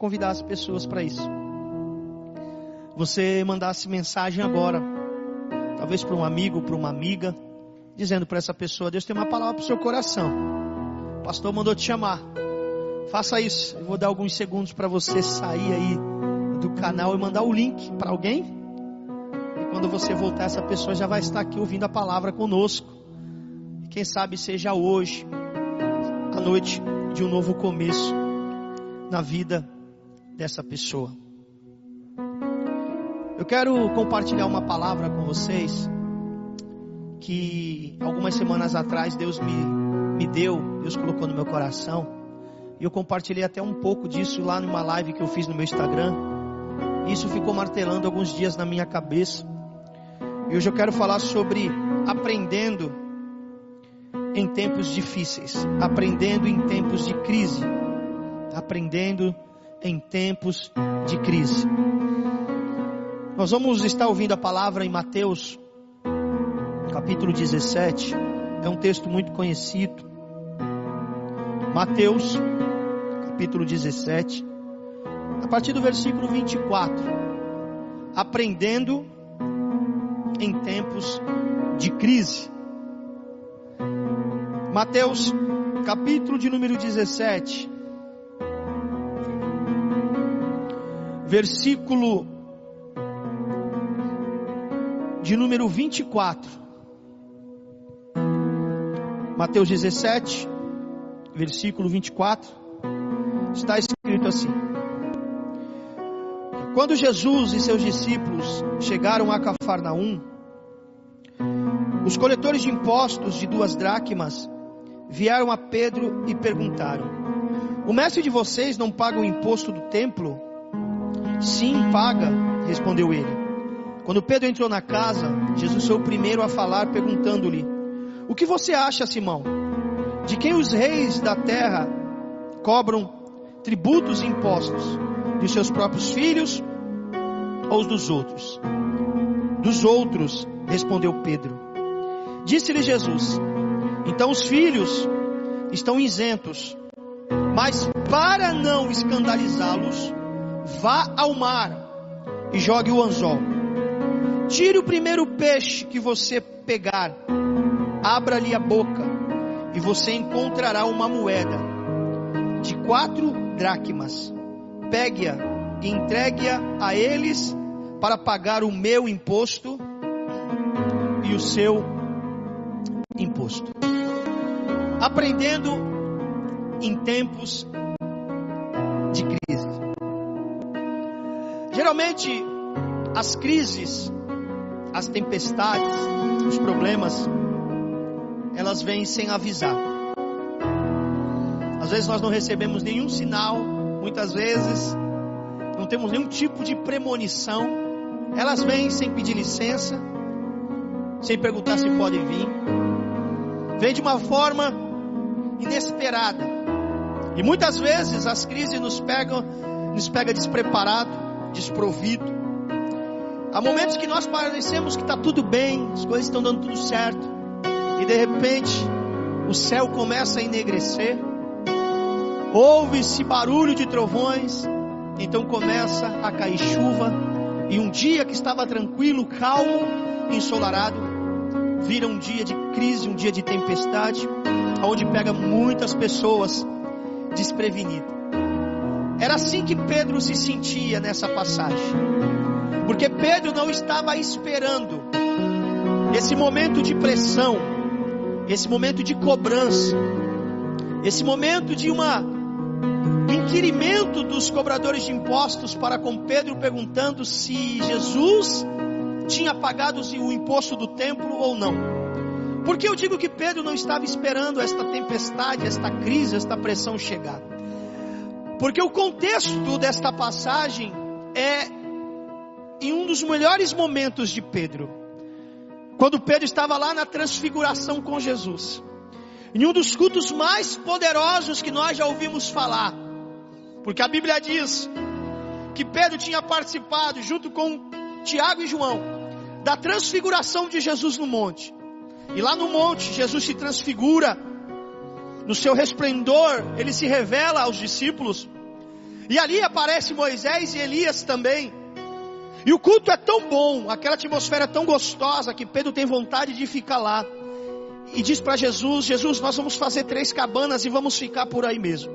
convidar as pessoas para isso. Você mandasse mensagem agora, talvez para um amigo, para uma amiga, dizendo para essa pessoa: Deus tem uma palavra para o seu coração. O pastor mandou te chamar. Faça isso. Eu vou dar alguns segundos para você sair aí do canal e mandar o link para alguém. E quando você voltar, essa pessoa já vai estar aqui ouvindo a palavra conosco. E quem sabe seja hoje, a noite de um novo começo na vida dessa pessoa. Eu quero compartilhar uma palavra com vocês que algumas semanas atrás Deus me, me deu, Deus colocou no meu coração. E eu compartilhei até um pouco disso lá numa live que eu fiz no meu Instagram. Isso ficou martelando alguns dias na minha cabeça. E hoje eu quero falar sobre aprendendo em tempos difíceis, aprendendo em tempos de crise, aprendendo em tempos de crise. Nós vamos estar ouvindo a palavra em Mateus, capítulo 17. É um texto muito conhecido. Mateus, capítulo 17, a partir do versículo 24. Aprendendo em tempos de crise. Mateus, capítulo de número 17, versículo de número 24. Mateus 17, versículo 24 está escrito assim: Quando Jesus e seus discípulos chegaram a Cafarnaum, os coletores de impostos de duas dracmas vieram a Pedro e perguntaram: O mestre de vocês não paga o imposto do templo? Sim, paga, respondeu ele. Quando Pedro entrou na casa, Jesus foi o primeiro a falar, perguntando-lhe: O que você acha, Simão? De quem os reis da terra cobram tributos e impostos de seus próprios filhos ou dos outros? Dos outros, respondeu Pedro. Disse-lhe Jesus: Então os filhos estão isentos, mas para não escandalizá-los, vá ao mar e jogue o anzol. Tire o primeiro peixe que você pegar, abra-lhe a boca, e você encontrará uma moeda de quatro dracmas. Pegue-a e entregue-a a eles para pagar o meu imposto e o seu imposto. Aprendendo em tempos Geralmente, as crises, as tempestades, os problemas, elas vêm sem avisar. Às vezes nós não recebemos nenhum sinal, muitas vezes não temos nenhum tipo de premonição. Elas vêm sem pedir licença, sem perguntar se podem vir. Vem de uma forma inesperada. E muitas vezes as crises nos pegam, nos pega despreparado, desprovido. Há momentos que nós parecemos que está tudo bem, as coisas estão dando tudo certo, e de repente o céu começa a enegrecer, Ouve-se barulho de trovões, então começa a cair chuva, e um dia que estava tranquilo, calmo, ensolarado, vira um dia de crise, um dia de tempestade, onde pega muitas pessoas desprevenidas. Era assim que Pedro se sentia nessa passagem, porque Pedro não estava esperando esse momento de pressão, esse momento de cobrança, esse momento de uma inquirimento dos cobradores de impostos para com Pedro, perguntando se Jesus tinha pagado o imposto do templo ou não. Porque eu digo que Pedro não estava esperando esta tempestade, esta crise, esta pressão chegar. Porque o contexto desta passagem é em um dos melhores momentos de Pedro. Quando Pedro estava lá na transfiguração com Jesus. Em um dos cultos mais poderosos que nós já ouvimos falar porque a Bíblia diz que Pedro tinha participado, junto com Tiago e João, da transfiguração de Jesus no monte. E lá no monte, Jesus se transfigura, no seu resplendor, ele se revela aos discípulos. E ali aparece Moisés e Elias também. E o culto é tão bom, aquela atmosfera é tão gostosa que Pedro tem vontade de ficar lá. E diz para Jesus: Jesus, nós vamos fazer três cabanas e vamos ficar por aí mesmo.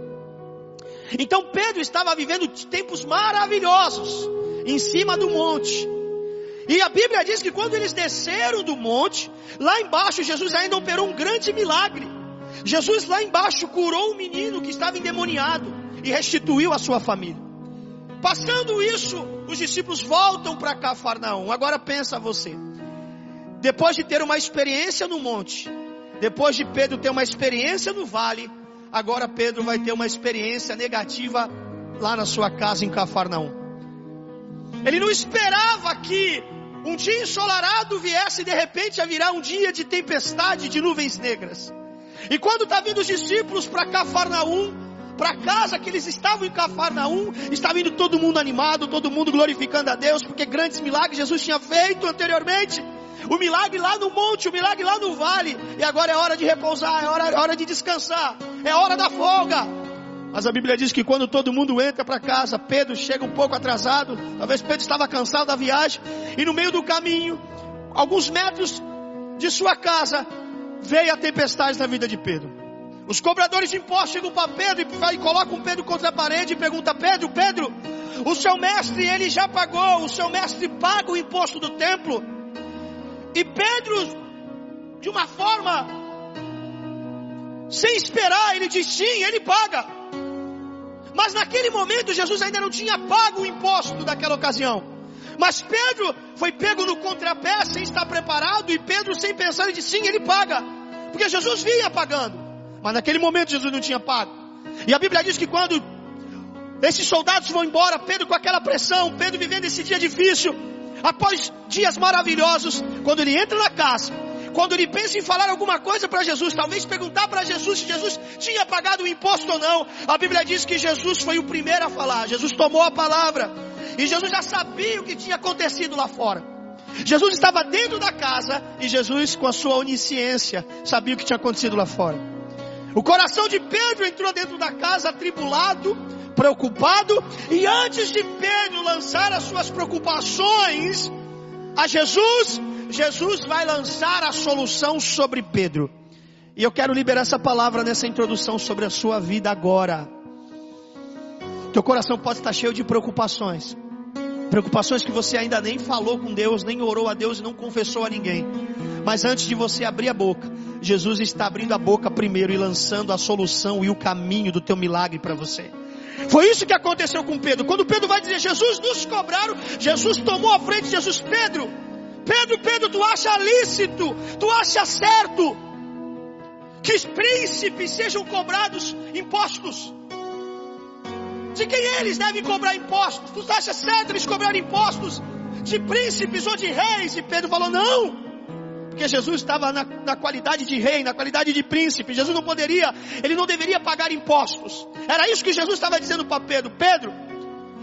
Então Pedro estava vivendo tempos maravilhosos em cima do monte. E a Bíblia diz que quando eles desceram do monte, lá embaixo Jesus ainda operou um grande milagre. Jesus lá embaixo curou um menino que estava endemoniado e restituiu a sua família. Passando isso, os discípulos voltam para Cafarnaum. Agora pensa você. Depois de ter uma experiência no monte, depois de Pedro ter uma experiência no vale, agora Pedro vai ter uma experiência negativa lá na sua casa em Cafarnaum. Ele não esperava que um dia ensolarado viesse de repente a virar um dia de tempestade, de nuvens negras. E quando está vindo os discípulos para Cafarnaum, para casa que eles estavam em Cafarnaum, está vindo todo mundo animado, todo mundo glorificando a Deus, porque grandes milagres Jesus tinha feito anteriormente. O milagre lá no monte, o milagre lá no vale, e agora é hora de repousar, é hora, é hora de descansar, é hora da folga. Mas a Bíblia diz que quando todo mundo entra para casa, Pedro chega um pouco atrasado. Talvez Pedro estava cansado da viagem. E no meio do caminho, alguns metros de sua casa, veio a tempestade na vida de Pedro. Os cobradores de impostos chegam para Pedro e, colocam Pedro contra a parede e perguntam: Pedro, Pedro, o seu mestre ele já pagou, o seu mestre paga o imposto do templo. E Pedro, de uma forma sem esperar, ele diz: sim, ele paga. Mas naquele momento Jesus ainda não tinha pago o imposto daquela ocasião. Mas Pedro foi pego no contrapé sem estar preparado e Pedro sem pensar ele disse sim, ele paga. Porque Jesus vinha pagando. Mas naquele momento Jesus não tinha pago. E a Bíblia diz que quando esses soldados vão embora, Pedro com aquela pressão, Pedro vivendo esse dia difícil, após dias maravilhosos, quando ele entra na casa, quando ele pensa em falar alguma coisa para Jesus, talvez perguntar para Jesus se Jesus tinha pagado o imposto ou não, a Bíblia diz que Jesus foi o primeiro a falar. Jesus tomou a palavra e Jesus já sabia o que tinha acontecido lá fora. Jesus estava dentro da casa e Jesus, com a sua onisciência, sabia o que tinha acontecido lá fora. O coração de Pedro entrou dentro da casa atribulado, preocupado, e antes de Pedro lançar as suas preocupações a Jesus, Jesus vai lançar a solução sobre Pedro. E eu quero liberar essa palavra nessa introdução sobre a sua vida agora. Teu coração pode estar cheio de preocupações. Preocupações que você ainda nem falou com Deus, nem orou a Deus e não confessou a ninguém. Mas antes de você abrir a boca, Jesus está abrindo a boca primeiro e lançando a solução e o caminho do teu milagre para você. Foi isso que aconteceu com Pedro. Quando Pedro vai dizer, Jesus nos cobraram, Jesus tomou a frente, Jesus, Pedro, Pedro, Pedro, tu acha lícito, tu acha certo que os príncipes sejam cobrados impostos? De quem eles devem cobrar impostos? Tu acha certo eles cobrarem impostos de príncipes ou de reis? E Pedro falou: não. Porque Jesus estava na, na, qualidade de rei, na qualidade de príncipe. Jesus não poderia, ele não deveria pagar impostos. Era isso que Jesus estava dizendo para Pedro: Pedro,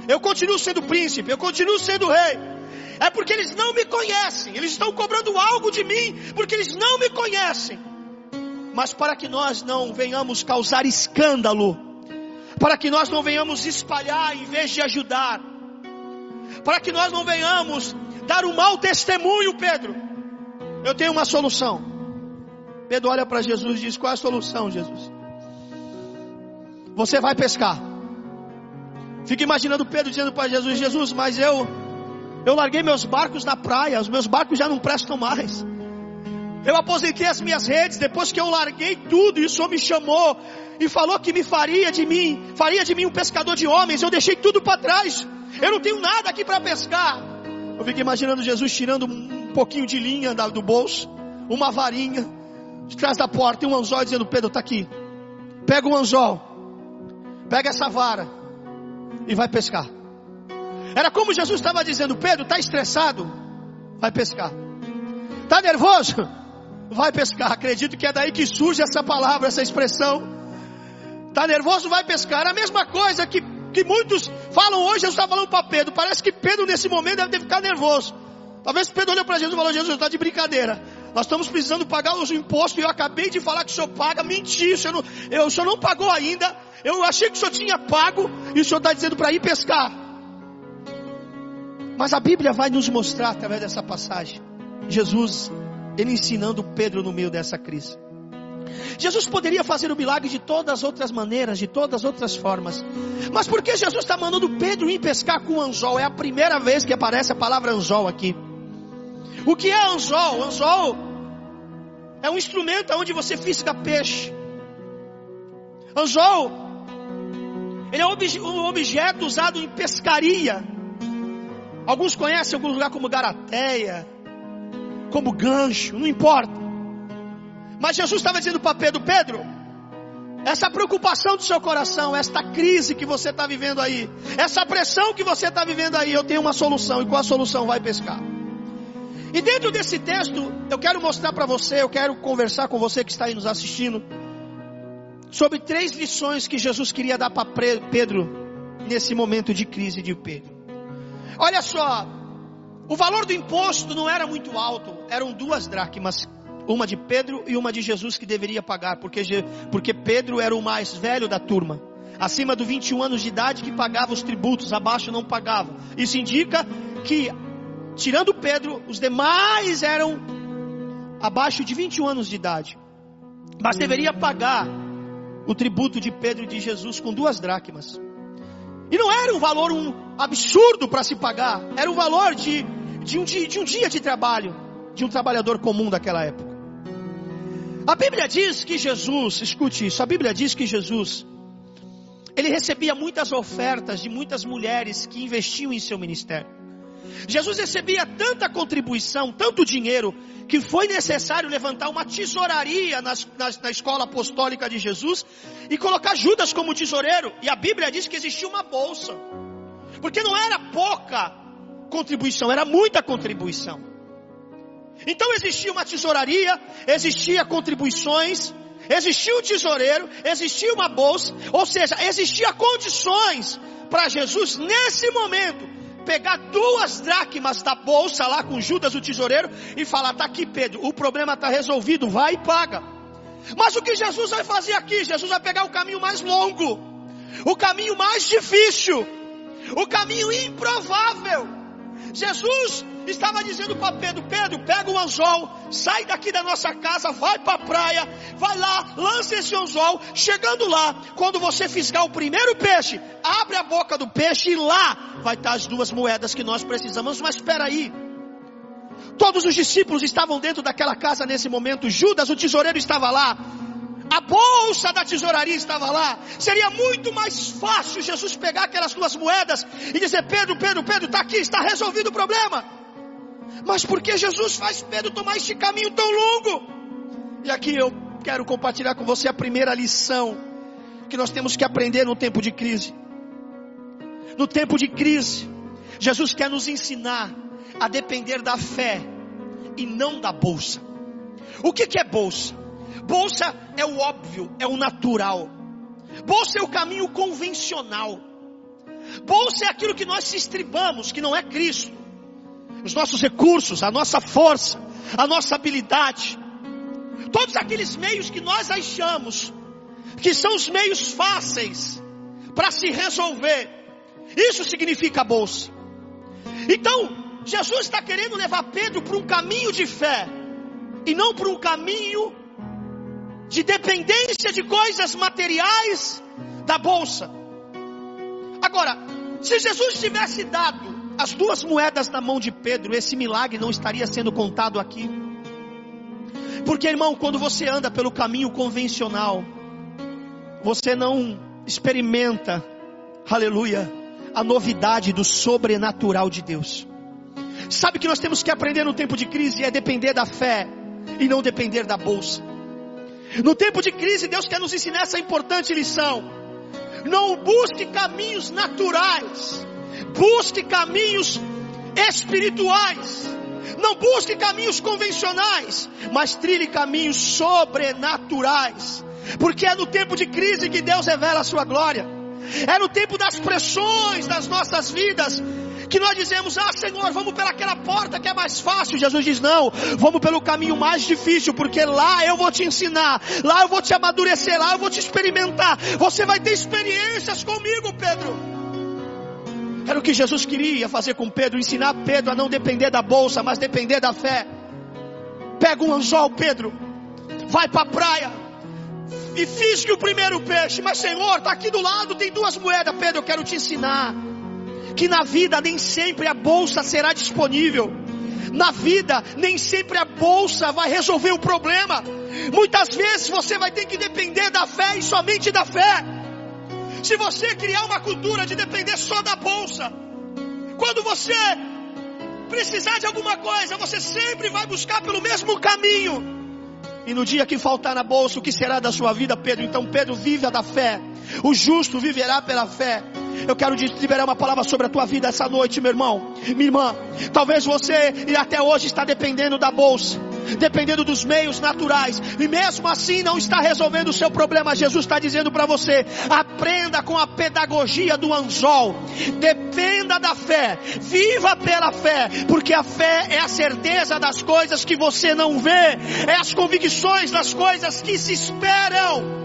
eu continuo sendo príncipe, eu continuo sendo rei é porque eles não me conhecem. Eles estão cobrando algo de mim porque eles não me conhecem. Mas para que nós não venhamos causar escândalo, para que nós não venhamos espalhar em vez de ajudar, para que nós não venhamos dar um mau testemunho, Pedro, eu tenho uma solução. Pedro olha para Jesus e diz: Qual é a solução, Jesus? Você vai pescar. Fica imaginando Pedro dizendo para Jesus: Jesus, mas eu eu larguei meus barcos na praia, os meus barcos já não prestam mais. Eu aposentei as minhas redes, depois que eu larguei tudo, e o Senhor me chamou e falou que me faria de mim, faria de mim um pescador de homens. Eu deixei tudo para trás. Eu não tenho nada aqui para pescar. Eu fiquei imaginando Jesus tirando um pouquinho de linha do bolso, uma varinha, de trás da porta e um anzol dizendo: Pedro, está aqui. Pega o anzol, pega essa vara e vai pescar. Era como Jesus estava dizendo: Pedro, está estressado? Vai pescar. Está nervoso? Vai pescar. Acredito que é daí que surge essa palavra, essa expressão. Está nervoso? Vai pescar. A mesma coisa que, que muitos falam hoje. Jesus está falando para Pedro. Parece que Pedro, nesse momento, deve ter ficado nervoso. Talvez Pedro olhou para Jesus e falou: Jesus, está de brincadeira. Nós estamos precisando pagar os impostos e eu acabei de falar que o senhor paga. Mentir, o senhor não, eu, o senhor não pagou ainda. eu achei que o senhor tinha pago e o senhor está dizendo para ir pescar. Mas a Bíblia vai nos mostrar através dessa passagem, Jesus, ele ensinando Pedro no meio dessa crise. Jesus poderia fazer o milagre de todas as outras maneiras, de todas as outras formas. Mas por que Jesus está mandando Pedro ir pescar com anzol? É a primeira vez que aparece a palavra anzol aqui. O que é anzol? Anzol é um instrumento onde você fisga peixe. Anzol, ele é um objeto usado em pescaria. Alguns conhecem algum lugar como garateia, como gancho, não importa. Mas Jesus estava dizendo para Pedro: Pedro, essa preocupação do seu coração, esta crise que você está vivendo aí, essa pressão que você está vivendo aí, eu tenho uma solução. E qual a solução? Vai pescar. E dentro desse texto, eu quero mostrar para você, eu quero conversar com você que está aí nos assistindo, sobre três lições que Jesus queria dar para Pedro nesse momento de crise de Pedro. Olha só, o valor do imposto não era muito alto, eram duas dracmas, uma de Pedro e uma de Jesus que deveria pagar, porque, porque Pedro era o mais velho da turma, acima dos 21 anos de idade que pagava os tributos, abaixo não pagava. Isso indica que, tirando Pedro, os demais eram abaixo de 21 anos de idade, mas deveria pagar o tributo de Pedro e de Jesus com duas dracmas. E não era um valor um absurdo para se pagar, era o valor de, de, um dia, de um dia de trabalho de um trabalhador comum daquela época. A Bíblia diz que Jesus, escute isso, a Bíblia diz que Jesus, ele recebia muitas ofertas de muitas mulheres que investiam em seu ministério. Jesus recebia tanta contribuição, tanto dinheiro, que foi necessário levantar uma tesouraria nas, nas, na escola apostólica de Jesus e colocar Judas como tesoureiro. E a Bíblia diz que existia uma bolsa, porque não era pouca contribuição, era muita contribuição. Então existia uma tesouraria, existia contribuições, existia um tesoureiro, existia uma bolsa, ou seja, existia condições para Jesus nesse momento pegar duas dracmas da bolsa lá com Judas o tesoureiro e falar: tá aqui, Pedro, o problema está resolvido, vai e paga. Mas o que Jesus vai fazer aqui? Jesus vai pegar o caminho mais longo, o caminho mais difícil, o caminho improvável. Jesus estava dizendo para Pedro: Pedro, pega o anzol, sai daqui da nossa casa, vai para a praia, vai lá, lança esse anzol. Chegando lá, quando você fisgar o primeiro peixe, abre a boca do peixe e lá vai estar as duas moedas que nós precisamos. Mas espera aí. Todos os discípulos estavam dentro daquela casa nesse momento. Judas, o tesoureiro, estava lá a bolsa da tesouraria estava lá. Seria muito mais fácil Jesus pegar aquelas duas moedas e dizer: Pedro, Pedro, Pedro, está aqui, está resolvido o problema. Mas por que Jesus faz Pedro tomar este caminho tão longo? E aqui eu quero compartilhar com você a primeira lição que nós temos que aprender no tempo de crise. No tempo de crise, Jesus quer nos ensinar a depender da fé e não da bolsa. O que, que é bolsa? Bolsa é o óbvio, é o natural. Bolsa é o caminho convencional. Bolsa é aquilo que nós se estribamos, que não é Cristo. Os nossos recursos, a nossa força, a nossa habilidade. Todos aqueles meios que nós achamos que são os meios fáceis para se resolver. Isso significa bolsa. Então, Jesus está querendo levar Pedro para um caminho de fé e não para um caminho de dependência de coisas materiais da bolsa. Agora, se Jesus tivesse dado as duas moedas na mão de Pedro, esse milagre não estaria sendo contado aqui. Porque, irmão, quando você anda pelo caminho convencional, você não experimenta, aleluia, a novidade do sobrenatural de Deus. Sabe que nós temos que aprender no tempo de crise é depender da fé e não depender da bolsa. No tempo de crise, Deus quer nos ensinar essa importante lição. Não busque caminhos naturais, busque caminhos espirituais. Não busque caminhos convencionais, mas trilhe caminhos sobrenaturais. Porque é no tempo de crise que Deus revela a sua glória. É no tempo das pressões das nossas vidas Que nós dizemos, ah Senhor, vamos pelaquela porta que é mais fácil. Jesus diz, não, vamos pelo caminho mais difícil, porque lá eu vou te ensinar, lá eu vou te amadurecer, lá eu vou te experimentar. Você vai ter experiências comigo, Pedro. Era o que Jesus queria fazer com Pedro, ensinar Pedro a não depender da bolsa, mas depender da fé. Pega um anzol, Pedro, vai para a praia e fisgue o primeiro peixe. Mas Senhor, está aqui do lado, tem duas moedas. Pedro, eu quero te ensinar que na vida nem sempre a bolsa será disponível. Na vida, nem sempre a bolsa vai resolver o problema. Muitas vezes você vai ter que depender da fé e somente da fé. Se você criar uma cultura de depender só da bolsa, quando você precisar de alguma coisa, você sempre vai buscar pelo mesmo caminho. E no dia que faltar na bolsa, o que será da sua vida, Pedro? Então Pedro vive a da fé. O justo viverá pela fé. Eu quero liberar uma palavra sobre a tua vida essa noite, meu irmão, minha irmã. Talvez você até hoje está dependendo da bolsa, dependendo dos meios naturais, e mesmo assim não está resolvendo o seu problema. Jesus está dizendo para você: aprenda com a pedagogia do anzol, dependa da fé, viva pela fé, porque a fé é a certeza das coisas que você não vê, é as convicções das coisas que se esperam.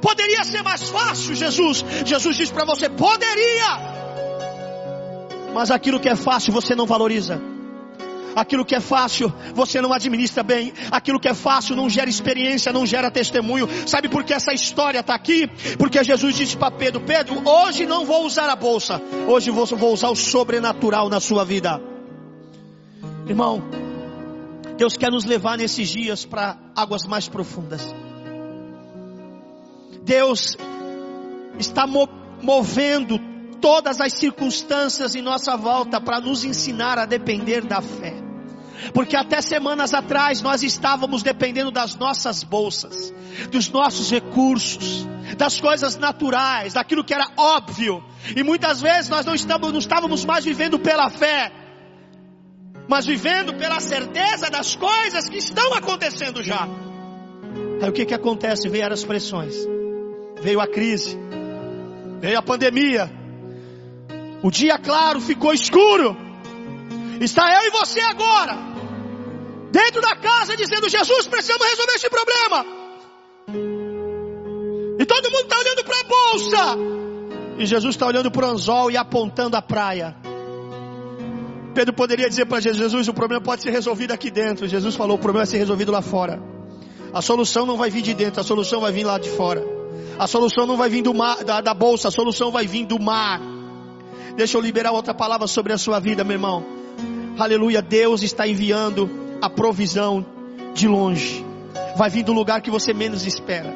Poderia ser mais fácil, Jesus. Jesus diz para você: poderia. Mas aquilo que é fácil você não valoriza. Aquilo que é fácil você não administra bem. Aquilo que é fácil não gera experiência, não gera testemunho. Sabe por que essa história está aqui? Porque Jesus disse para Pedro: Pedro, hoje não vou usar a bolsa. Hoje vou, usar o sobrenatural na sua vida. Irmão, Deus quer nos levar nesses dias para águas mais profundas. Deus está movendo todas as circunstâncias em nossa volta para nos ensinar a depender da fé. Porque até semanas atrás nós estávamos dependendo das nossas bolsas, dos nossos recursos, das coisas naturais, daquilo que era óbvio. E muitas vezes nós não estávamos, não estávamos mais vivendo pela fé, mas vivendo pela certeza das coisas que estão acontecendo já. Aí o que que acontece? Vieram as pressões veio a crise, veio a pandemia, o dia claro ficou escuro. Está eu e você agora, dentro da casa, dizendo: Jesus, precisamos resolver esse problema. E todo mundo está olhando para a bolsa, e Jesus está olhando para o anzol e apontando a praia. Pedro poderia dizer para Jesus: Jesus, o problema pode ser resolvido aqui dentro. Jesus falou: o problema vai ser resolvido lá fora. A solução não vai vir de dentro, a solução vai vir lá de fora. A solução não vai vir do mar, da, da bolsa, a solução vai vir do mar. Deixa eu liberar outra palavra sobre a sua vida, meu irmão. Aleluia, Deus está enviando a provisão de longe. Vai vir do lugar que você menos espera.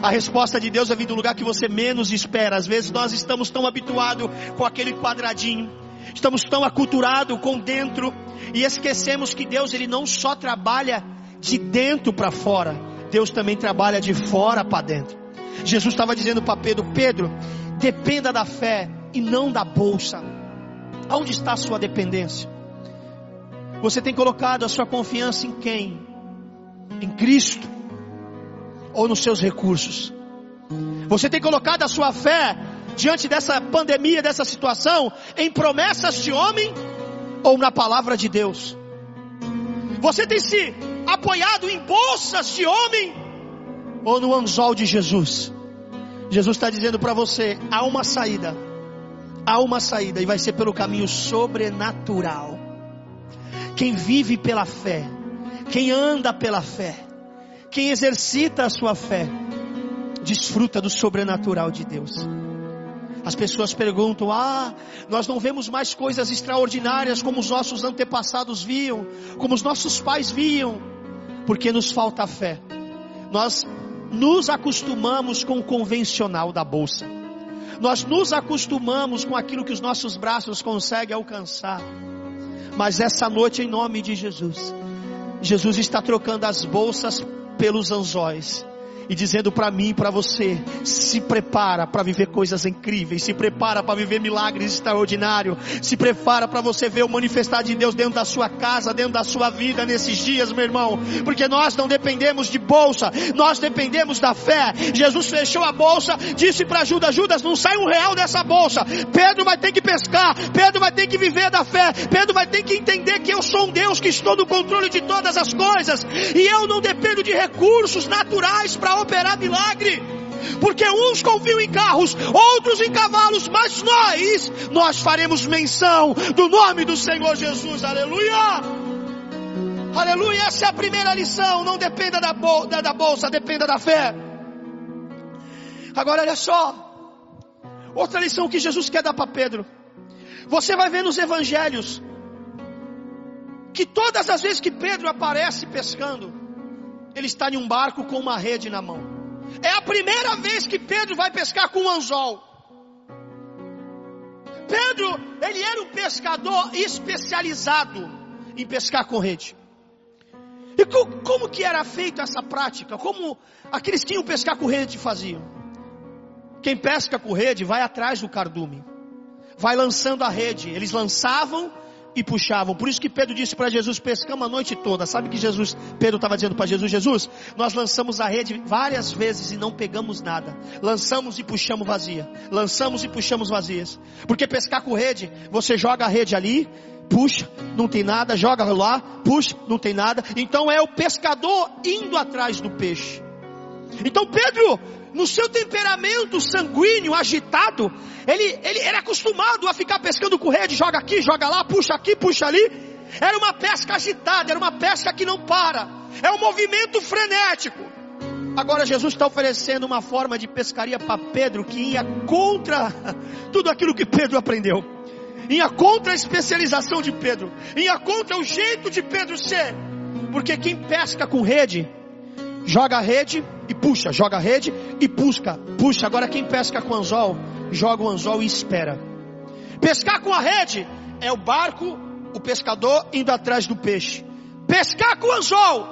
A resposta de Deus vai vir do lugar que você menos espera. Às vezes nós estamos tão habituados com aquele quadradinho, estamos tão aculturados com dentro e esquecemos que Deus ele não só trabalha de dentro para fora, Deus também trabalha de fora para dentro. Jesus estava dizendo para Pedro: Pedro, dependa da fé e não da bolsa. Aonde está a sua dependência? Você tem colocado a sua confiança em quem? Em Cristo ou nos seus recursos? Você tem colocado a sua fé diante dessa pandemia, dessa situação, em promessas de homem ou na palavra de Deus? Você tem se apoiado em bolsas de homem ou no anzol de Jesus. Jesus está dizendo para você: há uma saída, há uma saída, e vai ser pelo caminho sobrenatural. Quem vive pela fé, quem anda pela fé, quem exercita a sua fé, desfruta do sobrenatural de Deus. As pessoas perguntam: Ah, nós não vemos mais coisas extraordinárias como os nossos antepassados viam, como os nossos pais viam, porque nos falta fé. Nós nos acostumamos com o convencional da bolsa. Nós nos acostumamos com aquilo que os nossos braços conseguem alcançar. Mas essa noite, em nome de Jesus, Jesus está trocando as bolsas pelos anzóis. E dizendo para mim, para você, se prepara para viver coisas incríveis, se prepara para viver milagres extraordinários, se prepara para você ver o manifestar de Deus dentro da sua casa, dentro da sua vida nesses dias, meu irmão, porque nós não dependemos de bolsa, nós dependemos da fé. Jesus fechou a bolsa, disse para Judas: Judas, não sai um real dessa bolsa. Pedro vai ter que pescar, Pedro vai ter que viver da fé, Pedro vai ter que entender que eu sou um Deus que estou no controle de todas as coisas e eu não dependo de recursos naturais para operar milagre. Porque uns confiam em carros, outros em cavalos, mas nós, nós faremos menção do nome do Senhor Jesus, aleluia! Aleluia, essa é a primeira lição, não dependa da, bolsa, da bolsa, dependa da fé. Agora olha só, outra lição que Jesus quer dar para Pedro. Você vai ver nos evangelhos, que todas as vezes que Pedro aparece pescando, ele está em um barco com uma rede na mão. É a primeira vez que Pedro vai pescar com um anzol. Pedro, ele era um pescador especializado em pescar com rede. E como, como que era feita essa prática? Como aqueles que iam pescar com rede faziam? Quem pesca com rede vai atrás do cardume, vai lançando a rede. Eles lançavam e puxavam. Por isso que Pedro disse para Jesus: pescamos a noite toda. Sabe que Jesus, Pedro estava dizendo para Jesus: Jesus, nós lançamos a rede várias vezes e não pegamos nada. Lançamos e puxamos vazia. Lançamos e puxamos vazias. Porque pescar com rede, você joga a rede ali, puxa, não tem nada, joga lá, puxa, não tem nada. Então é o pescador indo atrás do peixe. Então Pedro no seu temperamento sanguíneo, agitado, ele, ele era acostumado a ficar pescando com rede, joga aqui, joga lá, puxa aqui, puxa ali. Era uma pesca agitada, era uma pesca que não para, é um movimento frenético. Agora Jesus está oferecendo uma forma de pescaria para Pedro que ia contra tudo aquilo que Pedro aprendeu, ia contra a especialização de Pedro, ia contra o jeito de Pedro ser, porque quem pesca com rede joga a rede e puxa, joga a rede e puxa, puxa. Agora quem pesca com anzol, joga o anzol e espera. Pescar com a rede é o barco, o pescador indo atrás do peixe. Pescar com o anzol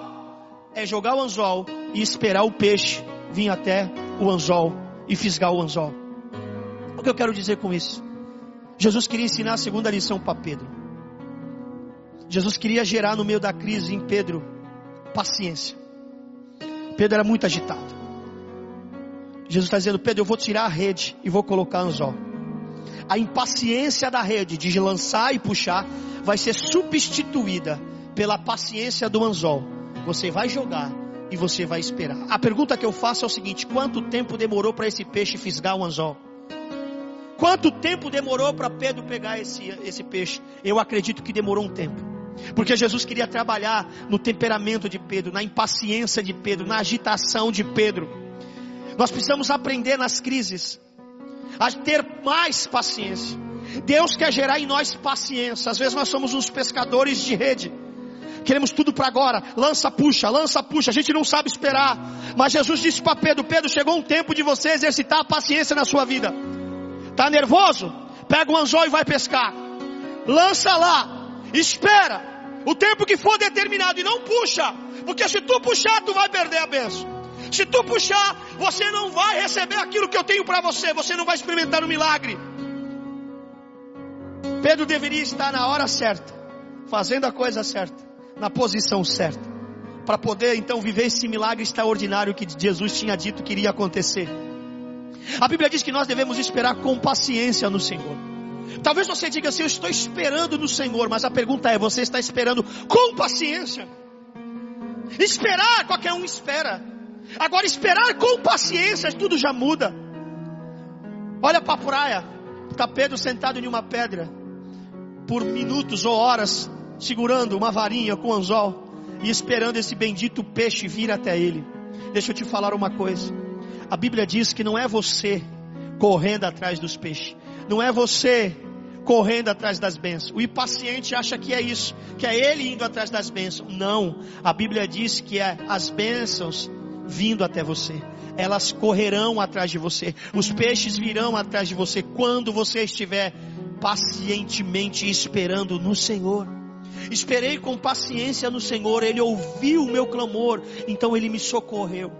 é jogar o anzol e esperar o peixe vir até o anzol e fisgar o anzol. O que eu quero dizer com isso? Jesus queria ensinar a segunda lição para Pedro. Jesus queria gerar no meio da crise em Pedro paciência. Pedro era muito agitado. Jesus está dizendo: Pedro, eu vou tirar a rede e vou colocar anzol. A impaciência da rede de lançar e puxar vai ser substituída pela paciência do anzol. Você vai jogar e você vai esperar. A pergunta que eu faço é o seguinte: quanto tempo demorou para esse peixe fisgar o anzol? Quanto tempo demorou para Pedro pegar esse, esse peixe? Eu acredito que demorou um tempo. Porque Jesus queria trabalhar no temperamento de Pedro, na impaciência de Pedro, na agitação de Pedro. Nós precisamos aprender nas crises a ter mais paciência. Deus quer gerar em nós paciência. Às vezes nós somos uns pescadores de rede. Queremos tudo para agora. Lança, puxa, lança, puxa. A gente não sabe esperar. Mas Jesus disse para Pedro: Pedro, chegou um tempo de você exercitar a paciência na sua vida. Tá nervoso? Pega o anzol e vai pescar. Lança lá. Espera o tempo que for determinado e não puxa, porque se tu puxar, tu vai perder a bênção. Se tu puxar, você não vai receber aquilo que eu tenho para você, você não vai experimentar o um milagre. Pedro deveria estar na hora certa, fazendo a coisa certa, na posição certa, para poder então viver esse milagre extraordinário que Jesus tinha dito que iria acontecer. A Bíblia diz que nós devemos esperar com paciência no Senhor. Talvez você diga assim: Eu estou esperando no Senhor, mas a pergunta é: Você está esperando com paciência? Esperar, qualquer um espera. Agora, esperar com paciência, tudo já muda. Olha para a praia, está Pedro sentado em uma pedra, por minutos ou horas, segurando uma varinha com anzol e esperando esse bendito peixe vir até ele. Deixa eu te falar uma coisa. A Bíblia diz que não é você correndo atrás dos peixes, não é você correndo atrás das bênçãos. O impaciente acha que é isso, que é ele indo atrás das bênçãos. Não, a Bíblia diz que é as bênçãos vindo até você. Elas correrão atrás de você. Os peixes virão atrás de você quando você estiver pacientemente esperando no Senhor. Esperei com paciência no Senhor, Ele ouviu o meu clamor, então Ele me socorreu.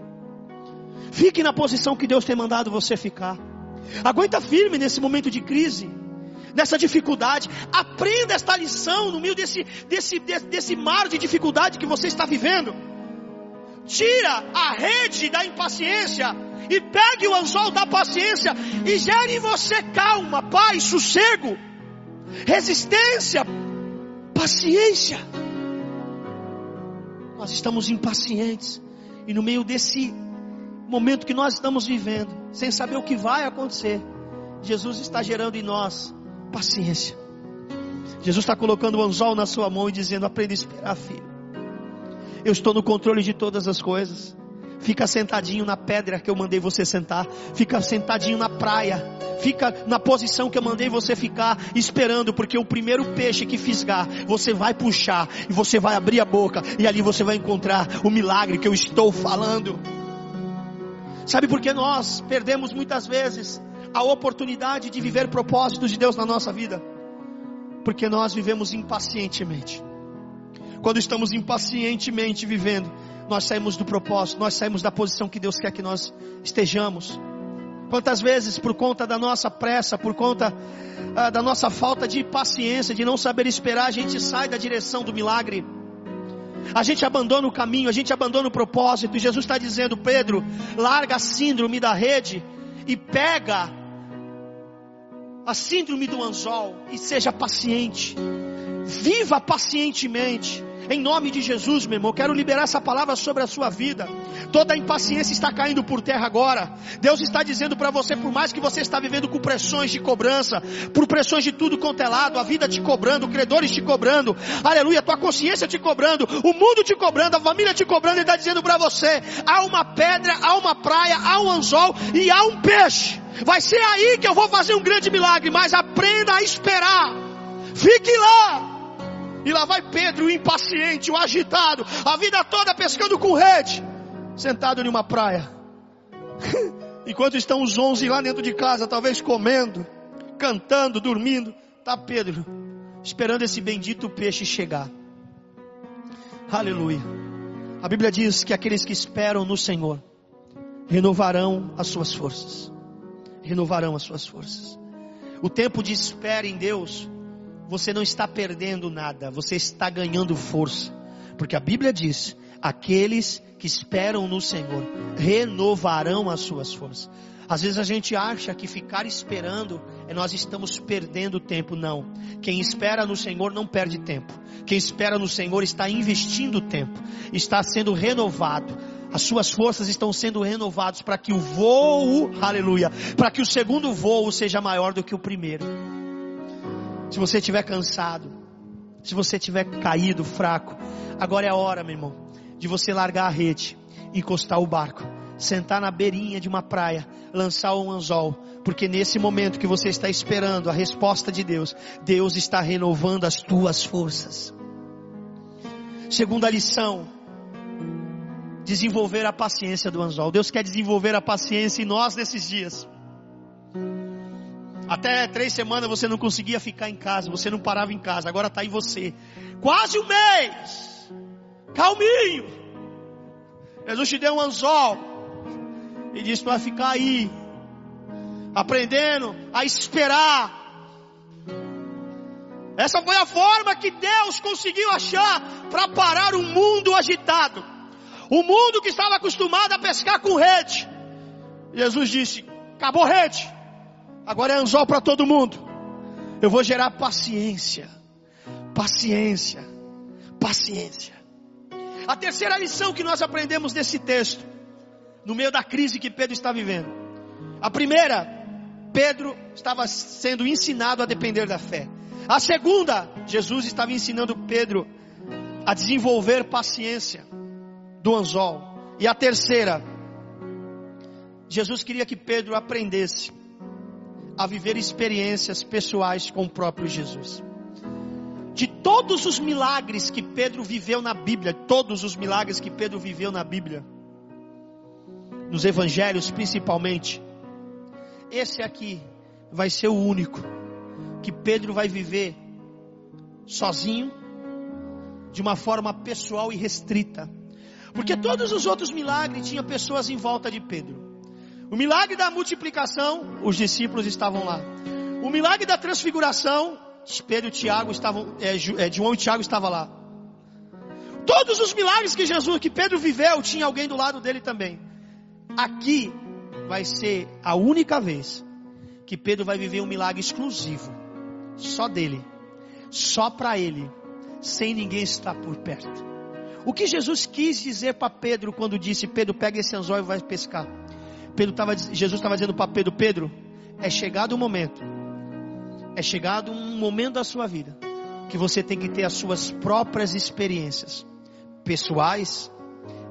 Fique na posição que Deus tem mandado você ficar. Aguenta firme nesse momento de crise, nessa dificuldade. Aprenda esta lição no meio desse, desse, desse, desse mar de dificuldade que você está vivendo. Tira a rede da impaciência e pegue o anzol da paciência e gere em você calma, paz, sossego, resistência, paciência. Nós estamos impacientes e no meio desse momento que nós estamos vivendo, sem saber o que vai acontecer, Jesus está gerando em nós paciência. Jesus está colocando o anzol na sua mão e dizendo: aprenda a esperar, filho. Eu estou no controle de todas as coisas. Fica sentadinho na pedra que eu mandei você sentar. Fica sentadinho na praia. Fica na posição que eu mandei você ficar, esperando, porque o primeiro peixe que fisgar, você vai puxar e você vai abrir a boca e ali você vai encontrar o milagre que eu estou falando. Sabe por que nós perdemos muitas vezes a oportunidade de viver propósitos de Deus na nossa vida? Porque nós vivemos impacientemente. Quando estamos impacientemente vivendo, nós saímos do propósito, nós saímos da posição que Deus quer que nós estejamos. Quantas vezes, por conta da nossa pressa, por conta ah, da nossa falta de paciência, de não saber esperar, a gente sai da direção do milagre. A gente abandona o caminho, a gente abandona o propósito. E Jesus está dizendo, Pedro, larga a síndrome da rede e pega a síndrome do anzol e seja paciente. Viva pacientemente. Em nome de Jesus, meu irmão, quero liberar essa palavra sobre a sua vida. Toda a impaciência está caindo por terra agora. Deus está dizendo para você, por mais que você está vivendo com pressões de cobrança, por pressões de tudo quanto é lado, a vida te cobrando, credores te cobrando, aleluia, tua consciência te cobrando, o mundo te cobrando, a família te cobrando, Ele está dizendo para você, há uma pedra, há uma praia, há um anzol e há um peixe. Vai ser aí que eu vou fazer um grande milagre, mas aprenda a esperar. Fique lá. E lá vai Pedro, o impaciente, o agitado, a vida toda pescando com rede, sentado em uma praia. Enquanto estão os onze lá dentro de casa, talvez comendo, cantando, dormindo, tá Pedro esperando esse bendito peixe chegar. Aleluia. A Bíblia diz que aqueles que esperam no Senhor renovarão as suas forças. Renovarão as suas forças. O tempo de espera em Deus você não está perdendo nada, você está ganhando força. Porque a Bíblia diz: aqueles que esperam no Senhor renovarão as suas forças. Às vezes a gente acha que ficar esperando é nós estamos perdendo tempo. Não. Quem espera no Senhor não perde tempo. Quem espera no Senhor está investindo tempo, está sendo renovado. As suas forças estão sendo renovadas para que o voo, aleluia, para que o segundo voo seja maior do que o primeiro. Se você estiver cansado, se você estiver caído, fraco, agora é a hora, meu irmão, de você largar a rede, encostar o barco, sentar na beirinha de uma praia, lançar um anzol, porque nesse momento que você está esperando a resposta de Deus, Deus está renovando as tuas forças. Segunda lição, desenvolver a paciência do anzol. Deus quer desenvolver a paciência em nós nesses dias. Até três semanas você não conseguia ficar em casa, você não parava em casa, agora está em você. Quase um mês, calminho. Jesus te deu um anzol e disse para ficar aí, aprendendo a esperar. Essa foi a forma que Deus conseguiu achar para parar o mundo agitado. O mundo que estava acostumado a pescar com rede. Jesus disse: acabou rede Agora é anzol para todo mundo. Eu vou gerar paciência. Paciência. Paciência. A terceira lição que nós aprendemos desse texto, no meio da crise que Pedro está vivendo. A primeira, Pedro estava sendo ensinado a depender da fé. A segunda, Jesus estava ensinando Pedro a desenvolver paciência do anzol. E a terceira, Jesus queria que Pedro aprendesse a viver experiências pessoais com o próprio Jesus. De todos os milagres que Pedro viveu na Bíblia, todos os milagres que Pedro viveu na Bíblia, nos evangelhos principalmente, esse aqui vai ser o único que Pedro vai viver sozinho, de uma forma pessoal e restrita. Porque todos os outros milagres tinham pessoas em volta de Pedro. O milagre da multiplicação, os discípulos estavam lá. O milagre da transfiguração, Pedro e Tiago estavam, é, é, João e Tiago estavam lá. Todos os milagres que Jesus, que Pedro viveu, tinha alguém do lado dele também. Aqui vai ser a única vez que Pedro vai viver um milagre exclusivo, só dele, só para ele, sem ninguém estar por perto. O que Jesus quis dizer para Pedro quando disse: Pedro, pega esse anzol e vai pescar. Pedro tava, Jesus estava dizendo para Pedro: Pedro, é chegado o momento, é chegado um momento da sua vida que você tem que ter as suas próprias experiências pessoais,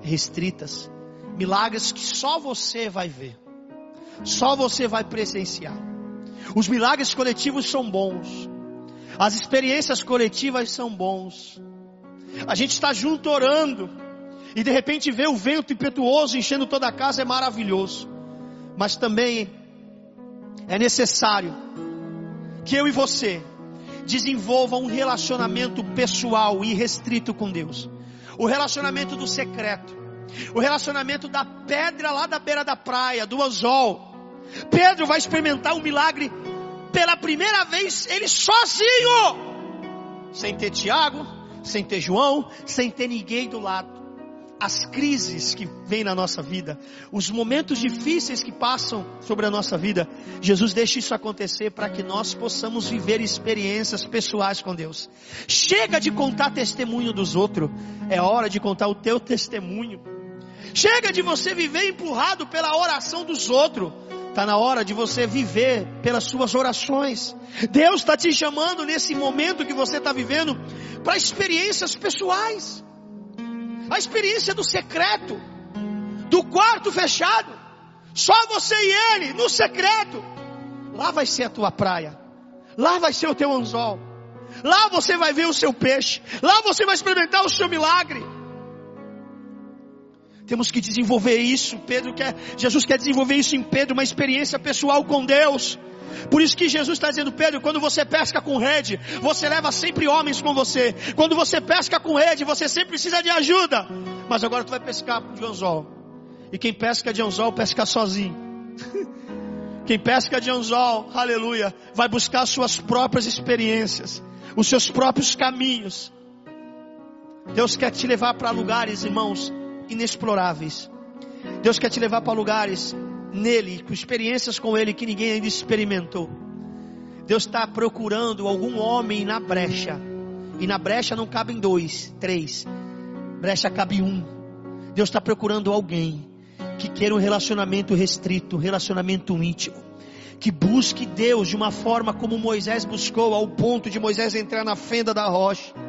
restritas, milagres que só você vai ver, só você vai presenciar. Os milagres coletivos são bons, as experiências coletivas são bons. A gente está junto orando e de repente vê o vento impetuoso enchendo toda a casa é maravilhoso. Mas também é necessário que eu e você desenvolva um relacionamento pessoal e restrito com Deus. O relacionamento do secreto, o relacionamento da pedra lá da beira da praia, do anzol. Pedro vai experimentar um milagre pela primeira vez, ele sozinho, sem ter Tiago, sem ter João, sem ter ninguém do lado as crises que vêm na nossa vida, os momentos difíceis que passam sobre a nossa vida, Jesus deixa isso acontecer para que nós possamos viver experiências pessoais com Deus. Chega de contar testemunho dos outros, é hora de contar o teu testemunho. Chega de você viver empurrado pela oração dos outros. Está na hora de você viver pelas suas orações. Deus está te chamando nesse momento que você está vivendo para experiências pessoais a experiência do secreto, do quarto fechado, só você e ele, no secreto. Lá vai ser a tua praia, lá vai ser o teu anzol, lá você vai ver o seu peixe, lá você vai experimentar o seu milagre. Temos que desenvolver isso. Pedro quer, Jesus quer desenvolver isso em Pedro, uma experiência pessoal com Deus. Por isso que Jesus está dizendo, Pedro, quando você pesca com rede, você leva sempre homens com você. Quando você pesca com rede, você sempre precisa de ajuda. Mas agora tu vai pescar de anzol. E quem pesca de anzol, pesca sozinho. Quem pesca de anzol, aleluia, vai buscar suas próprias experiências, os seus próprios caminhos. Deus quer te levar para lugares, irmãos, inexploráveis. Deus quer te levar para lugares nele, com experiências com ele que ninguém ainda experimentou. Deus está procurando algum homem na brecha. E na brecha não cabem dois, três. Brecha cabe um. Deus está procurando alguém que queira um relacionamento restrito, um relacionamento íntimo. Que busque Deus de uma forma como Moisés buscou, ao ponto de Moisés entrar na fenda da rocha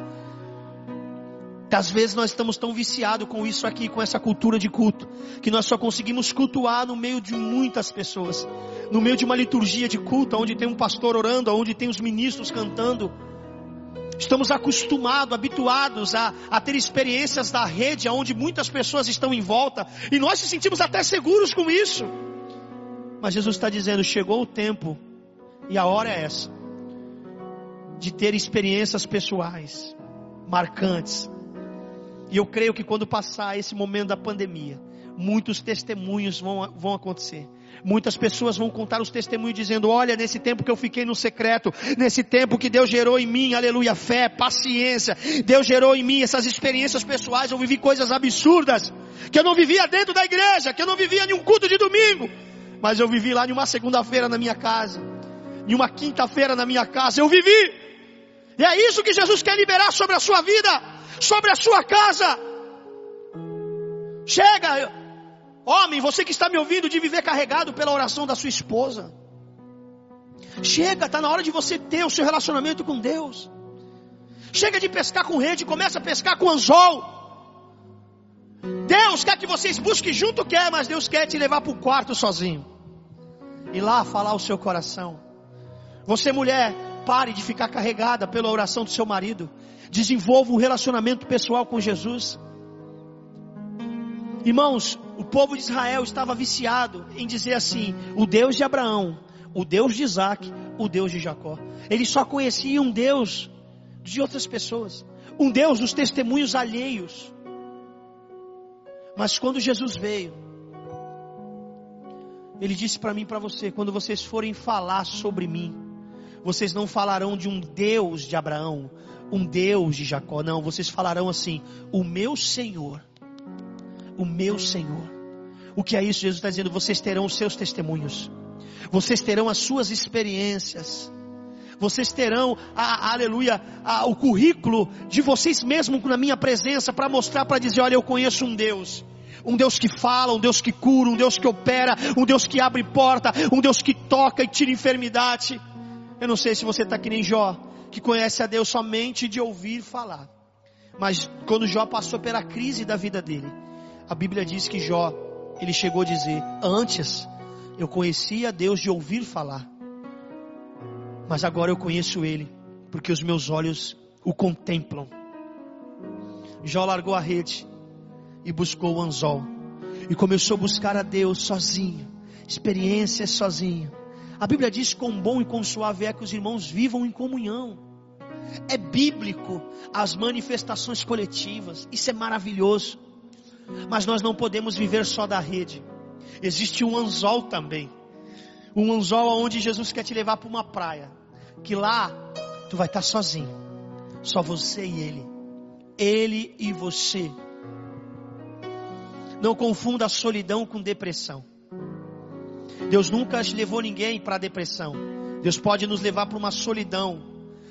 às vezes nós estamos tão viciados com isso aqui, com essa cultura de culto, que nós só conseguimos cultuar no meio de muitas pessoas, no meio de uma liturgia de culto, onde tem um pastor orando, onde tem os ministros cantando. Estamos acostumados, habituados a, a ter experiências da rede, onde muitas pessoas estão em volta, e nós se sentimos até seguros com isso. Mas Jesus está dizendo: chegou o tempo, e a hora é essa, de ter experiências pessoais, marcantes, e eu creio que quando passar esse momento da pandemia, muitos testemunhos vão, vão acontecer. Muitas pessoas vão contar os testemunhos dizendo: Olha, nesse tempo que eu fiquei no secreto, nesse tempo que Deus gerou em mim, aleluia, fé, paciência, Deus gerou em mim essas experiências pessoais. Eu vivi coisas absurdas que eu não vivia dentro da igreja, que eu não vivia em um culto de domingo, mas eu vivi lá em uma segunda-feira na minha casa, em uma quinta-feira na minha casa. Eu vivi, e é isso que Jesus quer liberar sobre a sua vida sobre a sua casa. Chega, homem, você que está me ouvindo, de viver carregado pela oração da sua esposa. Chega, está na hora de você ter o seu relacionamento com Deus. Chega de pescar com rede, começa a pescar com anzol. Deus quer que vocês busquem junto, quer, mas Deus quer te levar para o quarto sozinho. E lá falar o seu coração. Você, mulher, pare de ficar carregada pela oração do seu marido. Desenvolva um relacionamento pessoal com Jesus. Irmãos, o povo de Israel estava viciado em dizer assim: o Deus de Abraão, o Deus de Isaac, o Deus de Jacó. Eles só conheciam um Deus de outras pessoas, um Deus dos testemunhos alheios. Mas quando Jesus veio, ele disse para mim e para você: quando vocês forem falar sobre mim, vocês não falarão de um Deus de Abraão, um Deus de Jacó, não, vocês falarão assim: o meu Senhor, o meu Senhor. O que é isso? Jesus está dizendo: vocês terão os seus testemunhos, vocês terão as suas experiências, vocês terão, a, aleluia, a, o currículo de vocês mesmos na minha presença para mostrar, para dizer: olha, eu conheço um Deus. Um Deus que fala, um Deus que cura, um Deus que opera, um Deus que abre porta, um Deus que toca e tira enfermidade. Eu não sei se você está que nem Jó, que conhece a Deus somente de ouvir falar. Mas quando Jó passou pela crise da vida dele, a Bíblia diz que Jó, ele chegou a dizer: Antes eu conhecia Deus de ouvir falar, mas agora eu conheço Ele, porque os meus olhos o contemplam. Jó largou a rede e buscou o anzol, e começou a buscar a Deus sozinho, experiências sozinho. A Bíblia diz: quão bom e quão suave é que os irmãos vivam em comunhão. É bíblico as manifestações coletivas, isso é maravilhoso. Mas nós não podemos viver só da rede. Existe um anzol também. Um anzol onde Jesus quer te levar para uma praia. Que lá tu vai estar sozinho. Só você e ele. Ele e você. Não confunda a solidão com depressão. Deus nunca levou ninguém para a depressão. Deus pode nos levar para uma solidão,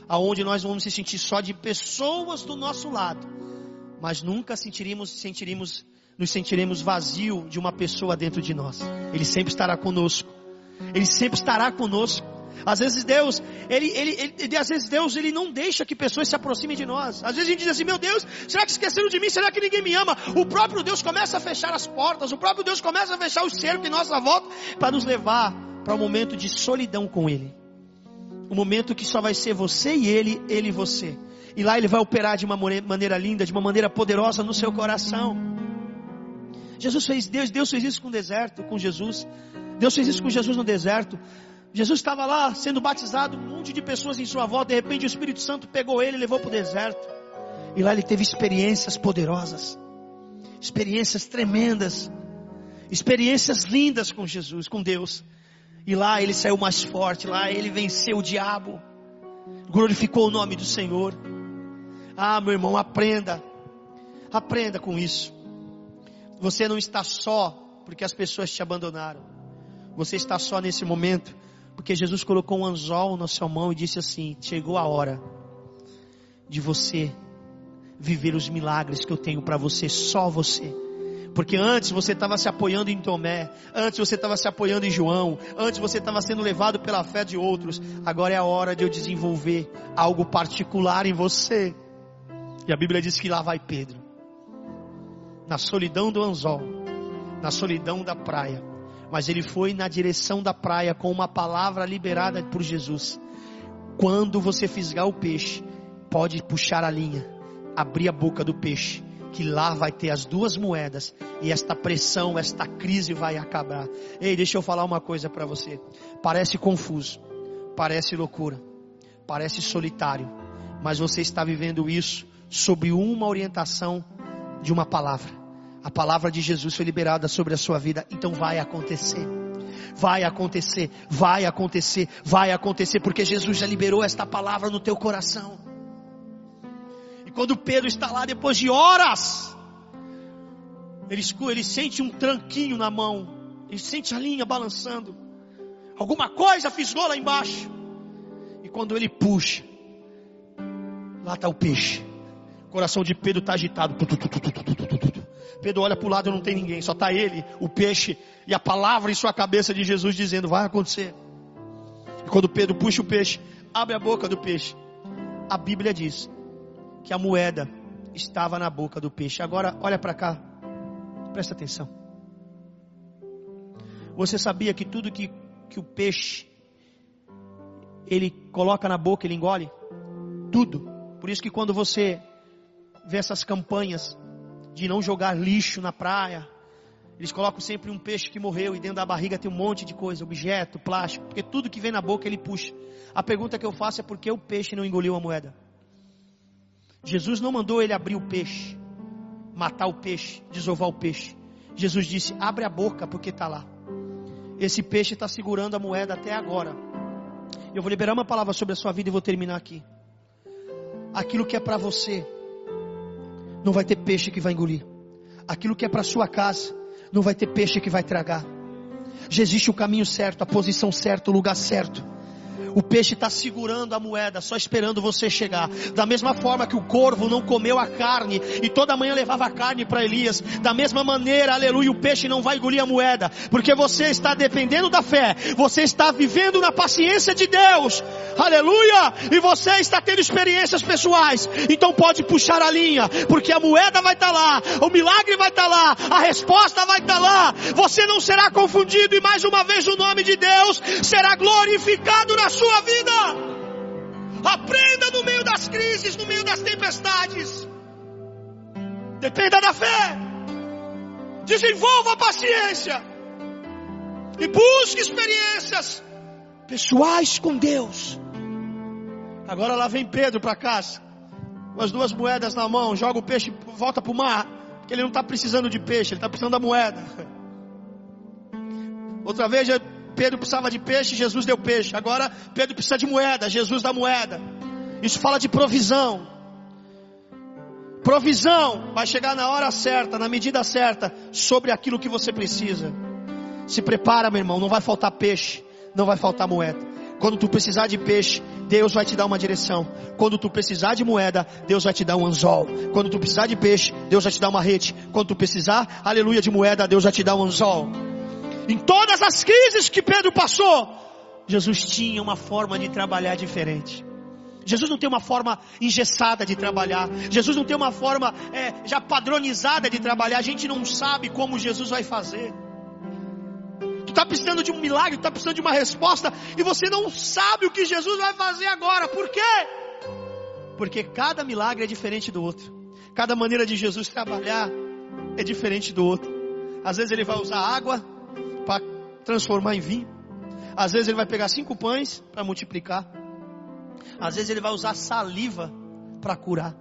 aonde nós vamos se sentir só de pessoas do nosso lado, mas nunca sentiríamos, sentiríamos, nos sentiremos vazio de uma pessoa dentro de nós. Ele sempre estará conosco. Ele sempre estará conosco. Às vezes Deus, ele, ele, ele, às vezes Deus, ele não deixa que pessoas se aproximem de nós. Às vezes a gente diz assim, meu Deus, será que esqueceram de mim? Será que ninguém me ama? O próprio Deus começa a fechar as portas, o próprio Deus começa a fechar o cerco em nossa volta para nos levar para um momento de solidão com Ele. Um momento que só vai ser você e Ele, Ele e você. E lá Ele vai operar de uma maneira linda, de uma maneira poderosa no seu coração. Jesus fez, Deus, Deus fez isso com o deserto, com Jesus. Deus fez isso com Jesus no deserto. Jesus estava lá sendo batizado, um monte de pessoas em sua volta, de repente o Espírito Santo pegou ele e levou para o deserto. E lá ele teve experiências poderosas, experiências tremendas, experiências lindas com Jesus, com Deus. E lá ele saiu mais forte, lá ele venceu o diabo, glorificou o nome do Senhor. Ah, meu irmão, aprenda, aprenda com isso. Você não está só porque as pessoas te abandonaram. Você está só nesse momento porque Jesus colocou um anzol na sua mão e disse assim: Chegou a hora de você viver os milagres que eu tenho para você, só você. Porque antes você estava se apoiando em Tomé, antes você estava se apoiando em João, antes você estava sendo levado pela fé de outros. Agora é a hora de eu desenvolver algo particular em você. E a Bíblia diz que lá vai Pedro, na solidão do anzol, na solidão da praia mas ele foi na direção da praia com uma palavra liberada por Jesus. Quando você fisgar o peixe, pode puxar a linha, abrir a boca do peixe, que lá vai ter as duas moedas e esta pressão, esta crise vai acabar. Ei, deixa eu falar uma coisa para você. Parece confuso, parece loucura, parece solitário, mas você está vivendo isso sob uma orientação de uma palavra a palavra de Jesus foi liberada sobre a sua vida, então vai acontecer. Vai acontecer, vai acontecer, vai acontecer, porque Jesus já liberou esta palavra no teu coração. E quando Pedro está lá depois de horas, ele, ele sente um tranquinho na mão, ele sente a linha balançando, alguma coisa fisgou lá embaixo, e quando ele puxa, lá está o peixe, o coração de Pedro está agitado. Pedro olha para o lado e não tem ninguém, só está ele, o peixe e a palavra em sua cabeça de Jesus dizendo: Vai acontecer. E quando Pedro puxa o peixe, abre a boca do peixe. A Bíblia diz que a moeda estava na boca do peixe. Agora, olha para cá, presta atenção. Você sabia que tudo que, que o peixe ele coloca na boca, ele engole? Tudo. Por isso que quando você vê essas campanhas de não jogar lixo na praia. Eles colocam sempre um peixe que morreu e dentro da barriga tem um monte de coisa, objeto, plástico, porque tudo que vem na boca ele puxa. A pergunta que eu faço é por que o peixe não engoliu a moeda? Jesus não mandou ele abrir o peixe. matar o peixe, desovar o peixe. Jesus disse: abre a boca porque está lá. Esse peixe está segurando a moeda até agora. Eu vou liberar uma palavra sobre a sua vida e vou terminar aqui. Aquilo que é para você, não vai ter peixe que vai engolir. Aquilo que é para sua casa, não vai ter peixe que vai tragar. Já existe o caminho certo, a posição certa, o lugar certo. O peixe está segurando a moeda, só esperando você chegar. Da mesma forma que o corvo não comeu a carne e toda manhã levava a carne para Elias, da mesma maneira, aleluia, o peixe não vai engolir a moeda, porque você está dependendo da fé, você está vivendo na paciência de Deus, aleluia, e você está tendo experiências pessoais. Então pode puxar a linha, porque a moeda vai estar tá lá, o milagre vai estar tá lá, a resposta vai estar tá lá. Você não será confundido e mais uma vez o nome de Deus será glorificado na sua sua vida. Aprenda no meio das crises, no meio das tempestades. Dependa da fé. Desenvolva a paciência. E busque experiências pessoais com Deus. Agora lá vem Pedro para casa, com as duas moedas na mão, joga o peixe, volta para o mar, porque ele não está precisando de peixe, ele está precisando da moeda. Outra vez Pedro precisava de peixe, Jesus deu peixe. Agora Pedro precisa de moeda, Jesus dá moeda. Isso fala de provisão. Provisão vai chegar na hora certa, na medida certa, sobre aquilo que você precisa. Se prepara, meu irmão, não vai faltar peixe, não vai faltar moeda. Quando tu precisar de peixe, Deus vai te dar uma direção. Quando tu precisar de moeda, Deus vai te dar um anzol. Quando tu precisar de peixe, Deus vai te dar uma rede. Quando tu precisar, aleluia, de moeda, Deus vai te dar um anzol. Em todas as crises que Pedro passou, Jesus tinha uma forma de trabalhar diferente. Jesus não tem uma forma engessada de trabalhar. Jesus não tem uma forma é, já padronizada de trabalhar. A gente não sabe como Jesus vai fazer. Tu está precisando de um milagre, tu está precisando de uma resposta e você não sabe o que Jesus vai fazer agora. Por quê? Porque cada milagre é diferente do outro. Cada maneira de Jesus trabalhar é diferente do outro. Às vezes ele vai usar água, transformar em vinho. Às vezes ele vai pegar cinco pães para multiplicar. Às vezes ele vai usar saliva para curar.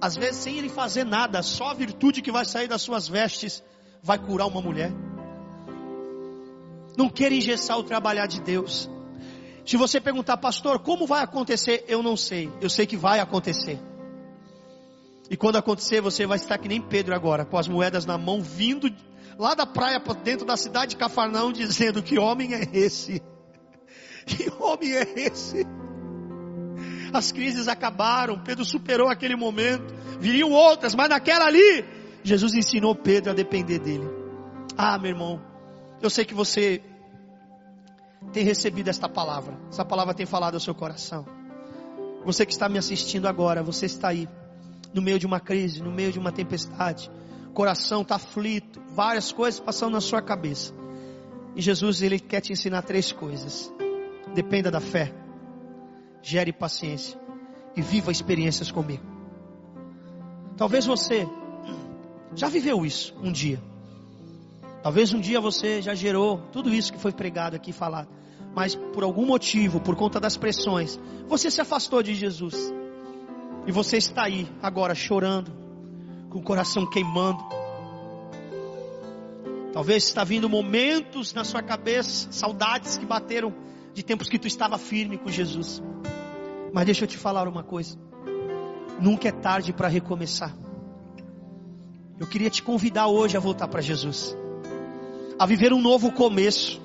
Às vezes sem ele fazer nada, só a virtude que vai sair das suas vestes vai curar uma mulher. Não queira engessar o trabalhar de Deus. Se você perguntar, pastor, como vai acontecer? Eu não sei. Eu sei que vai acontecer. E quando acontecer, você vai estar que nem Pedro agora, com as moedas na mão, vindo lá da praia para dentro da cidade de Cafarnaum, dizendo: Que homem é esse? Que homem é esse? As crises acabaram, Pedro superou aquele momento, viriam outras, mas naquela ali, Jesus ensinou Pedro a depender dele. Ah, meu irmão, eu sei que você tem recebido esta palavra, essa palavra tem falado ao seu coração. Você que está me assistindo agora, você está aí, no meio de uma crise, no meio de uma tempestade, coração está aflito, várias coisas passando na sua cabeça. E Jesus, ele quer te ensinar três coisas. Dependa da fé, gere paciência e viva experiências comigo. Talvez você já viveu isso um dia. Talvez um dia você já gerou tudo isso que foi pregado aqui falado. Mas por algum motivo, por conta das pressões, você se afastou de Jesus. E você está aí agora chorando, com o coração queimando. Talvez está vindo momentos na sua cabeça, saudades que bateram de tempos que tu estava firme com Jesus. Mas deixa eu te falar uma coisa. Nunca é tarde para recomeçar. Eu queria te convidar hoje a voltar para Jesus. A viver um novo começo.